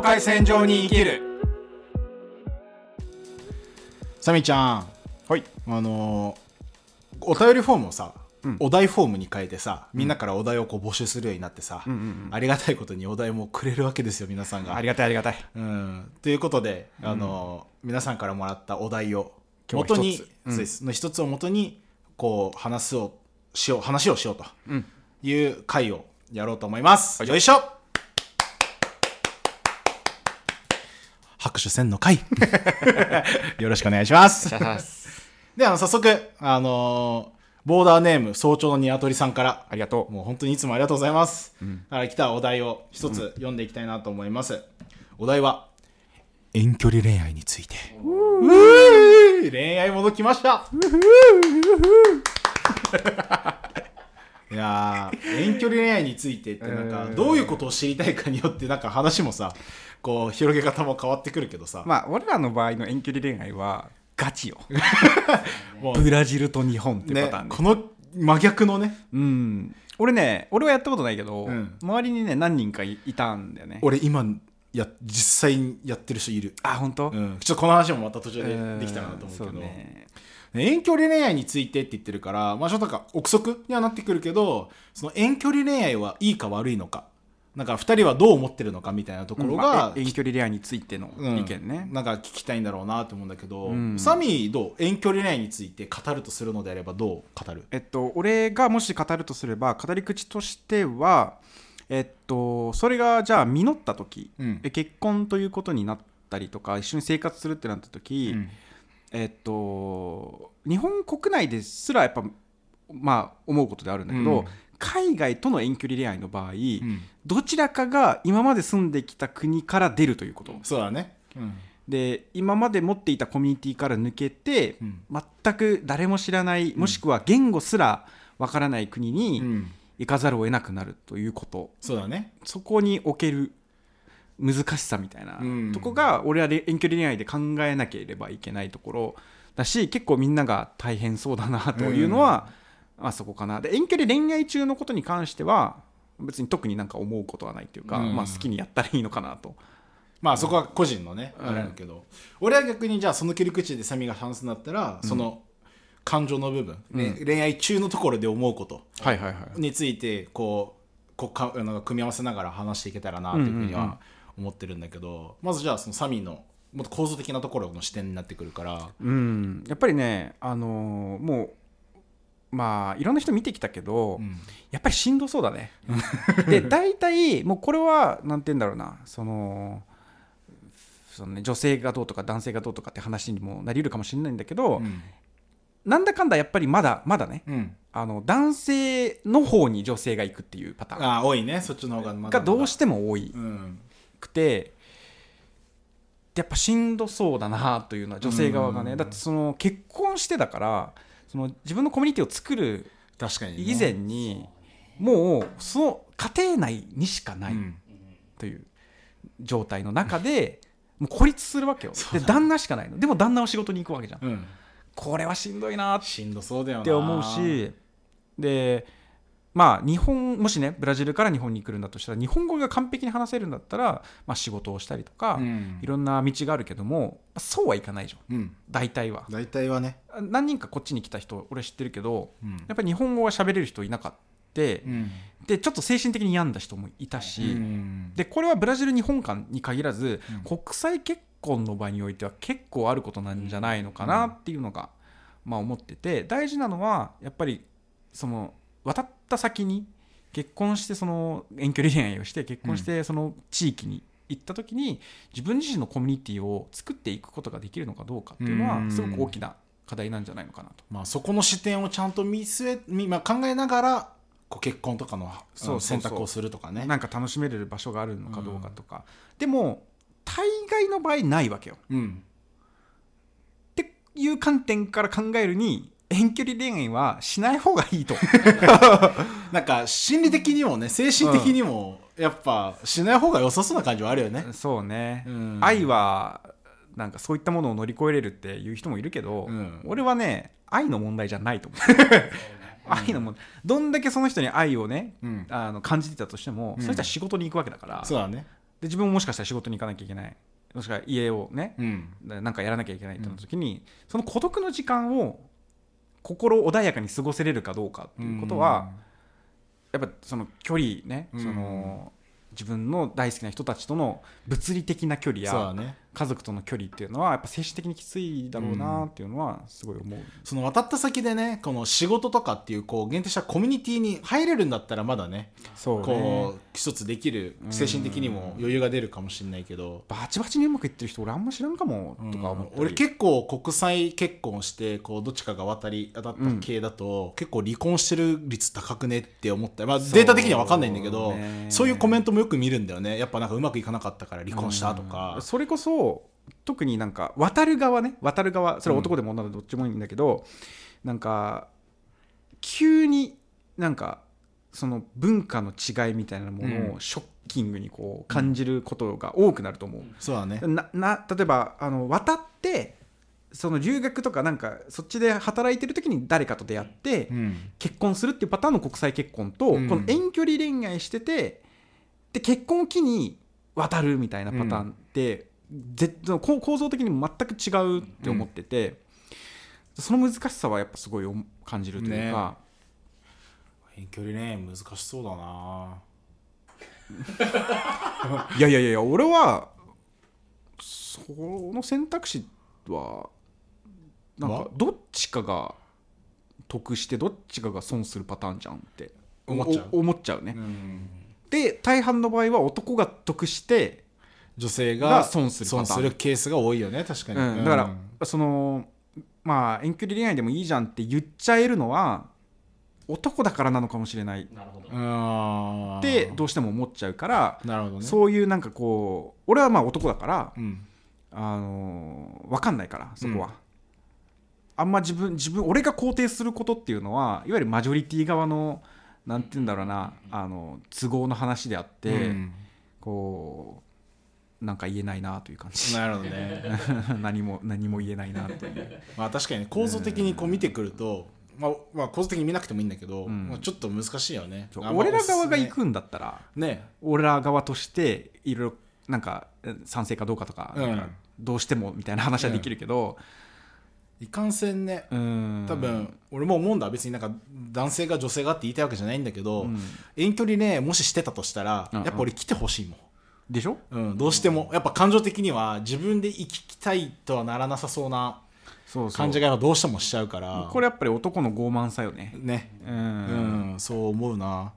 境界線上に生きる。サミちゃん。はい。あのーお便りフォームをさ、うん。お題フォームに変えてさみんなからお題をこう募集するようになってさ、うんうんうんありがたいことにお題もくれるわけですよ皆さんが。ありがたいありがたい。うん、ということで、あの皆さんからもらったお題を今日は元に一つうん。そうです。の一つを元にこう話をしよう話をしようとうん。いう回をやろうと思います、よいしょ拍手せんの回 よろしくお願いします。であの早速あのボーダーネーム早朝のニワトリさんから。ありがとう。もう本当にいつもありがとうございます。ん。だから来たお題を一つ読んでいきたいなと思います。お題は、遠距離恋愛について。恋愛戻きましたいやー遠距離恋愛についてってなんかうん。どういうことを知りたいかによってなんか話もさこう広げ方も変わってくるけどさ、まあ俺らの場合の遠距離恋愛はガチよ。ブラジルと日本っていうパターンで、ねこの真逆のね。うん。俺ね俺はやったことないけど、うん。周りにね何人かいいたんだよね。俺今や実際にやってる人いる。あ本当、うん、ちょっとこの話もまた途中でうんできたらなと思うけど、ね。遠距離恋愛についてって言ってるから、まあ、ちょっとなんか憶測にはなってくるけどその遠距離恋愛はいいか悪いのか。なんか2人はどう思ってるのかみたいなところまがあ、え遠距離恋愛についてのうん。意見ね、なんか聞きたいんだろうなと思うんだけど、うん。サミーどう遠距離恋愛について語るとするのであればどう語る？えっと、俺がもし語るとすれば語り口としては、えっと、それがじゃあ実った時、うん。え結婚ということになったりとか一緒に生活するってなった時、うん。えっと、日本国内ですらやっぱ、まあ、思うことであるんだけど、うん。海外との遠距離恋愛の場合、うん。どちらかが今まで住んできた国から出るということ。そうだね。うん。で今まで持っていたコミュニティから抜けて、うん。全く誰も知らないもしくは言語すらわからない国に、うん行かざるを得なくなるということ。そうだね。そこにおける難しさみたいなうん。とこが俺はれ遠距離恋愛で考えなければいけないところだし結構みんなが大変そうだなというのは、まあそこかな。で遠距離恋愛中のことに関しては別に特になんか思うことはないというか、うん。まあ、好きにやったらいいのかなと。まあそこは個人のね、うん。あれだけど。俺は逆にじゃあその切り口でサミが話すんだったら、その感情の部分、ねう恋愛中のところで思うこと。についてこうこうかあの組み合わせながら話していけたらなというふうにうんうんうん。は思ってるんだけど、まずじゃあそのサミのもっと構造的なところの視点になってくるから、うん、やっぱりね、あのーもうまあいろんな人見てきたけど、うん。やっぱりしんどそうだね。で大体もうこれはなんて言うんだろうな。そのその、ね、女性がどうとか男性がどうとかって話にもなりうるかもしれないんだけど、うんなんだかんだやっぱりまだまだねうん。あの男性の方に女性が行くっていうパターン。ああ多いね。そっちの方がまだがどうしても多いうん。くてやっぱしんどそうだなというのは女性側がね。うん。だってその結婚してだからその自分のコミュニティを作る確かに、ね、以前にもうその家庭内にしかないうん。という状態の中でもう孤立するわけよ。で旦那しかないの。でも旦那は仕事に行くわけじゃん。うんこれはしんどいな。っしんどそうだよな。て思うしでまあ日本もしねブラジルから日本に来るんだとしたら日本語が完璧に話せるんだったら、まあ、仕事をしたりとか、うん。いろんな道があるけどもそうはいかないじゃん。うん。大体は。大体はね、何人かこっちに来た人俺知ってるけどうん。やっぱり日本語が喋れる人いなかった。うん。でちょっと精神的に病んだ人もいたし、うん。でこれはブラジル日本間に限らず、うん。国際結婚の場においては結構あることなんじゃないのかなっていうのが、まあ、思ってて大事なのはやっぱりその渡った先に結婚してその遠距離恋愛をして結婚してその地域に行った時に自分自身のコミュニティを作っていくことができるのかどうかっていうのうん。はすごく大きな課題なんじゃないのかなと。まあ、そこの視点をちゃんと見据え、みまあ、考えながらこう結婚とかの選択をするとかね。なんか楽しめれる場所があるのかどうかとか、でも大概の場合ないわけよ。うん。っていう観点から考えるに遠距離恋愛はしない方がいいと。なんか心理的にもね精神的にもやっぱしない方が良さそうな感じはあるよね、そうね、うん。愛はなんかそういったものを乗り越えれるっていう人もいるけど、うん。俺はね愛の問題じゃないと思う。愛の問題。どんだけその人に愛をねうん。あの感じてたとしても、うん。その人は仕事に行くわけだから、そうだねで自分ももしかしたら仕事に行かなきゃいけない。もしくは家をねうん。なんかやらなきゃいけないってなった時に、その孤独の時間を心穏やかに過ごせれるかどうかっていうことは、やっぱその距離ね、うん。その自分の大好きな人たちとの物理的な距離やそうだね家族との距離っていうのはやっぱ精神的にきついだろうなっていうのはすごい思う、その渡った先でねこの仕事とかっていうこう限定したコミュニティに入れるんだったらまだねそうこう一つできる精神的にも余裕が出るかもしれないけど、バチバチにうまくいってる人俺あんま知らんかもとか思ったり、俺結構国際結婚してこうどっちかが渡り当たった系だと、結構離婚してる率高くねって思った、まあ、データ的には分かんないんだけどねそういうコメントもよく見るんだよね。やっぱなんかうまくいかなかったから離婚したとか、それこそ特になんか渡る側ね。渡る側それは男でも女でもどっちもいいんだけど、なんか急になんかその文化の違いみたいなものをショッキングにこう感じることが多くなると思う。そうだね。なな例えばあの渡ってその留学とかなんかそっちで働いてる時に誰かと出会って、うん。結婚するっていうパターンの国際結婚と、うん。この遠距離恋愛しててで結婚を機に渡るみたいなパターンって、構構造的にも全く違うって思ってて、その難しさはやっぱすごい思感じるというか、遠距離恋愛難しそうだな、いやいやいや俺はその選択肢はなんわかどっちかが得してどっちかが損するパターンじゃんって思っちゃう。お思っちゃうね。うん。で大半の場合は男が得して女性がが損するパターン。損するケースが多いよね確かに、うん、だから、そのまあ遠距離恋愛でもいいじゃんって言っちゃえるのは男だからなのかもしれない。なるほど。う。んってどうしても思っちゃうから、なるほどね。そういうなんかこう俺はまあ男だから、うん。あの分かんないからそこは、あんま自分自分俺が肯定することっていうのはいわゆるマジョリティ側のなんて言うんだろうなあの都合の話であって、うん。こうなんか言えないなという感じ。なるほどね。何も何も言えないなという。まあ確かにね構造的にこう見てくると、まあ、まあ構造的に見なくてもいいんだけど、ん。まあ、ちょっと難しいよね。俺ら側が行くんだったらね。俺ら側としていろいろなんかえ賛成かどうかとか,、うん。どうしてもみたいな話はできるけど、いかんせんね。うん、多分、俺も思うんだ。別になんか男性が女性がって言いたいわけじゃないんだけど、うん。遠距離ねもししてたとしたら、うんうん。やっぱ俺来てほしいもんでしょ？うん、どうしても。やっぱ感情的には自分で生きたいとはならなさそうな感じがどうしてもしちゃうから。これやっぱり男の傲慢さよね。ね。う、うんん、そう思うな。っ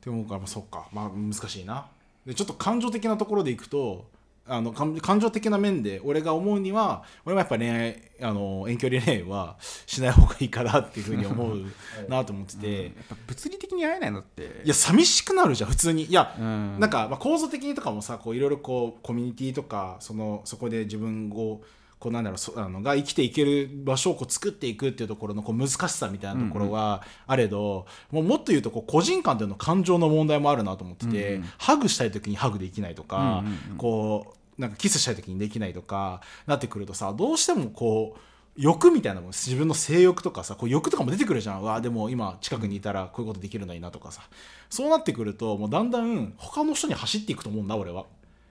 て思うからそっか。まあ難しいな。でちょっと感情的なところでいくとあの感感情的な面で俺が思うには俺もやっぱ恋愛あの遠距離恋愛はしない方がいいかなっていうふうに思うなと思ってて、やっぱ物理的に会えないのって。いや寂しくなるじゃん普通に。いや、うん。なんか、まあ、構造的にとかもさこういろいろこうコミュニティとかそのそこで自分をこうなんだろうそあのが生きていける場所をこう作っていくっていうところのこう難しさみたいなところはあれど、もうもっと言うとこう個人間での感情の問題もあるなと思ってて、うんうんハグしたい時にハグできないとか、うんうんうん。こうなんかキスしたい時にできないとかなってくるとさどうしてもこう欲みたいなもん自分の性欲とかさこう欲とかも出てくるじゃん。うわでも今近くにいたらこういうことできるのになとかさ。そうなってくるともうだんだん他の人に走っていくと思うんだ俺は、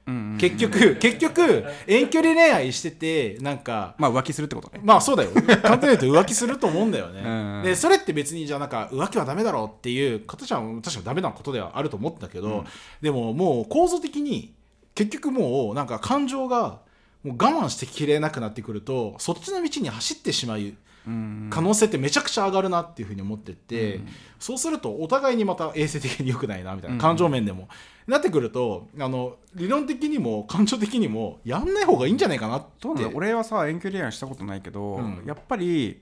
うんうん結局結局遠距離恋愛しててなんかまあ浮気するってことね。まあそうだよ。簡単に言うと浮気すると思うんだよね、うんでそれって別にじゃあなんか浮気はダメだろうっていう形は確かにダメなことではあると思ったけど、でももう構造的に結局もうなんか感情がもう我慢してきれなくなってくるとそっちの道に走ってしまううん可能性ってめちゃくちゃ上がるなっていうふうに思ってて、そうするとお互いにまた衛生的に良くないなみたいな感情面でも、なってくるとあの理論的にも感情的にもやんない方がいいんじゃないかなって。どうなんだ俺はさ遠距離恋愛したことないけど、うん。やっぱり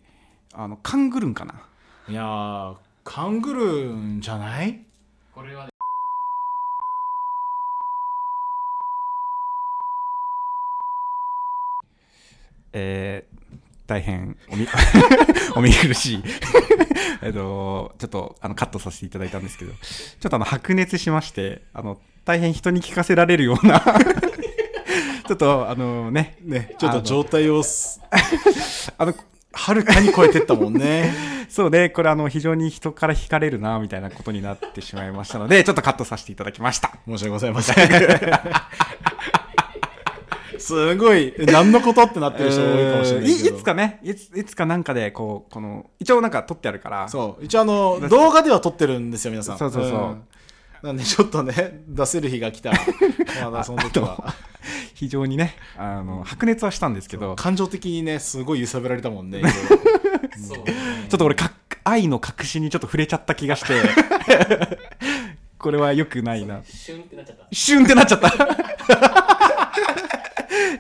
あの勘ぐるんかな。いやー勘ぐるんじゃない？これはね。えー大変おみ お見苦しい。えっとちょっとあのカットさせていただいたんですけどちょっとあの白熱しましてあの大変人に聞かせられるような ちょっとあのねねちょっと状態をすあのはるかに超えてったもんね。そうねこれあの非常に人から惹かれるなみたいなことになってしまいましたのでちょっとカットさせていただきました。申し訳ございませんすごいえ何のことってなってる人多いかもしれないけど。いいつかねいついつかなんかでこうこの一応なんか撮ってあるから。そう。一応あの動画では撮ってるんですよ皆さん。そうそうそう。ん。なんでちょっとね 出せる日が来たら まだその時は。非常にねあの白熱はしたんですけど。感情的にねすごい揺さぶられたもんね そう。ちょっと俺か愛の隠しにちょっと触れちゃった気がして。これは良くないな。シュンってなっちゃった。シュンってなっちゃった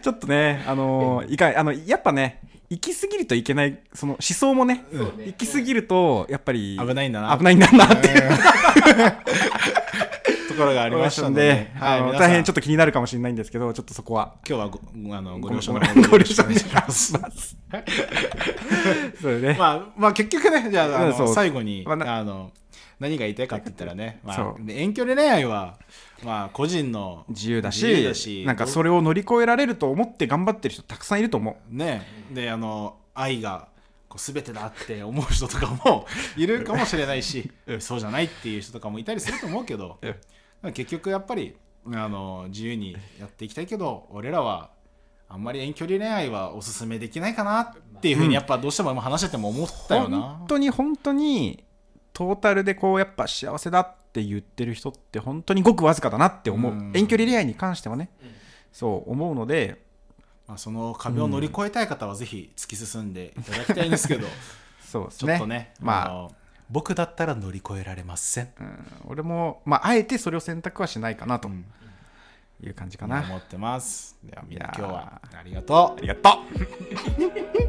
ちょっとねあのいかんあのやっぱね行き過ぎるといけないその思想もね、そうね行き過ぎるとやっぱり危ないんだな。危ないんだなって ところがありましたので。で、あの皆さん。大変ちょっと気になるかもしれないんですけどちょっとそこは。今日はごあのご了承ごのご了承願いします。そうね、まあ、まあ結局ねじゃああ最後に、あの何が言いたいかって言ったらね、まあ遠距離恋愛は、まあ、個人の自由だしなんかそれを乗り越えられると思って頑張ってる人たくさんいると思う。ねであの愛がこう全てだって思う人とかも いるかもしれないしそうじゃないっていう人とかもいたりすると思うけどうん。結局やっぱりあの自由にやっていきたいけど俺らはあんまり遠距離恋愛はおすすめできないかなっていうふうにやっぱどうしても今話してても思ったよな。本。当に本当にトータルでこうやっぱ幸せだって言ってる人って本当にごくわずかだなって思う、うん。遠距離恋愛に関してはね。うん。そう思うので。まあ、その壁を乗り越えたい方はぜひ突き進んでいただきたいんですけど、そうですね。ちょっとね、まあ。の僕だったら乗り越えられません。うん、俺も、まあ、あえてそれを選択はしないかなとうん。いう感じかな、思ってます。ではみんな今日はありがとありがとうう。